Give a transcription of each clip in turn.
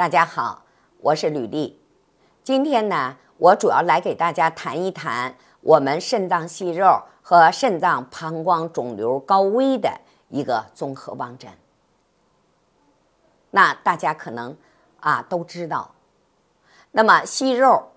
大家好，我是吕丽。今天呢，我主要来给大家谈一谈我们肾脏息肉和肾脏膀胱肿瘤高危的一个综合望诊。那大家可能啊都知道，那么息肉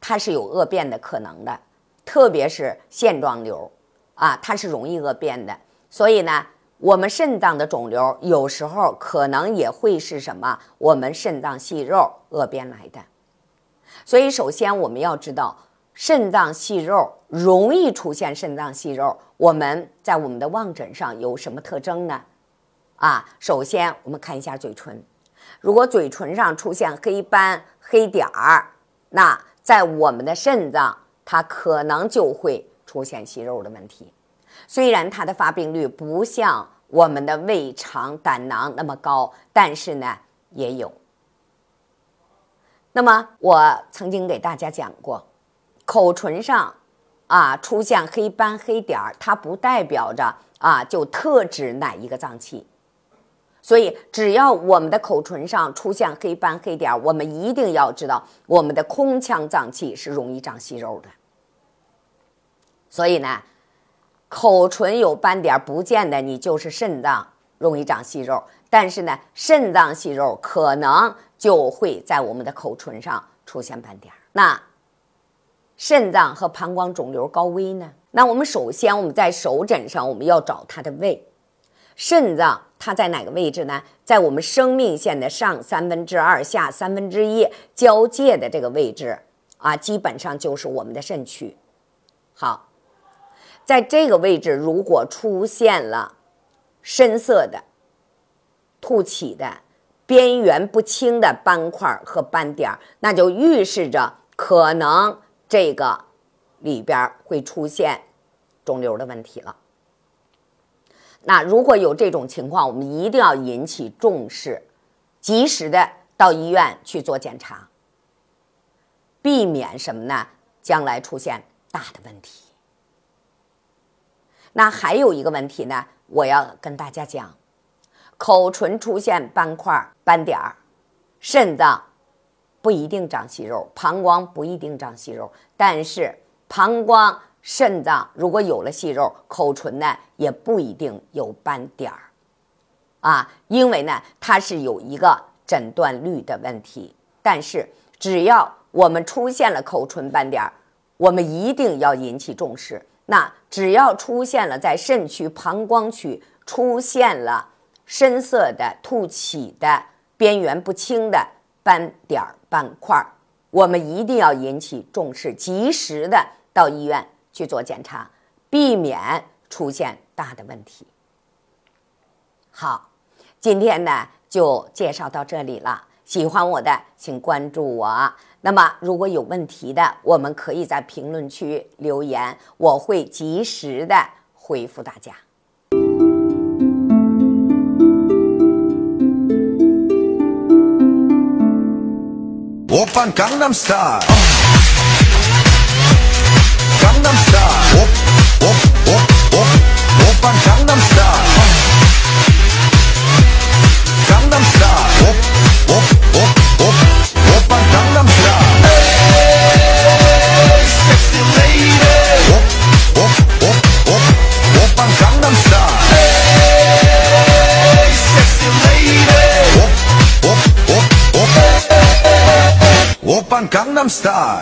它是有恶变的可能的，特别是腺状瘤啊，它是容易恶变的。所以呢。我们肾脏的肿瘤有时候可能也会是什么？我们肾脏息肉恶变来的。所以，首先我们要知道，肾脏息肉容易出现肾脏息肉，我们在我们的望诊上有什么特征呢？啊，首先我们看一下嘴唇，如果嘴唇上出现黑斑、黑点儿，那在我们的肾脏，它可能就会出现息肉的问题。虽然它的发病率不像我们的胃肠胆囊那么高，但是呢也有。那么我曾经给大家讲过，口唇上啊出现黑斑黑点儿，它不代表着啊就特指哪一个脏器。所以只要我们的口唇上出现黑斑黑点儿，我们一定要知道我们的空腔脏器是容易长息肉的。所以呢。口唇有斑点，不见得你就是肾脏容易长息肉，但是呢，肾脏息肉可能就会在我们的口唇上出现斑点。那肾脏和膀胱肿瘤高危呢？那我们首先我们在手诊上我们要找它的位，肾脏它在哪个位置呢？在我们生命线的上三分之二、下三分之一交界的这个位置啊，基本上就是我们的肾区。好。在这个位置，如果出现了深色的、凸起的、边缘不清的斑块和斑点，那就预示着可能这个里边会出现肿瘤的问题了。那如果有这种情况，我们一定要引起重视，及时的到医院去做检查，避免什么呢？将来出现大的问题。那还有一个问题呢，我要跟大家讲，口唇出现斑块、斑点儿，肾脏不一定长息肉，膀胱不一定长息肉，但是膀胱、肾脏如果有了息肉，口唇呢也不一定有斑点儿，啊，因为呢它是有一个诊断率的问题。但是只要我们出现了口唇斑点儿，我们一定要引起重视。那只要出现了在肾区、膀胱区出现了深色的、凸起的、边缘不清的斑点儿、斑块儿，我们一定要引起重视，及时的到医院去做检查，避免出现大的问题。好，今天呢就介绍到这里了。喜欢我的，请关注我。那么，如果有问题的，我们可以在评论区留言，我会及时的回复大家。我扮江南 style，江南 style，我我我我我 группам Gangnam Style.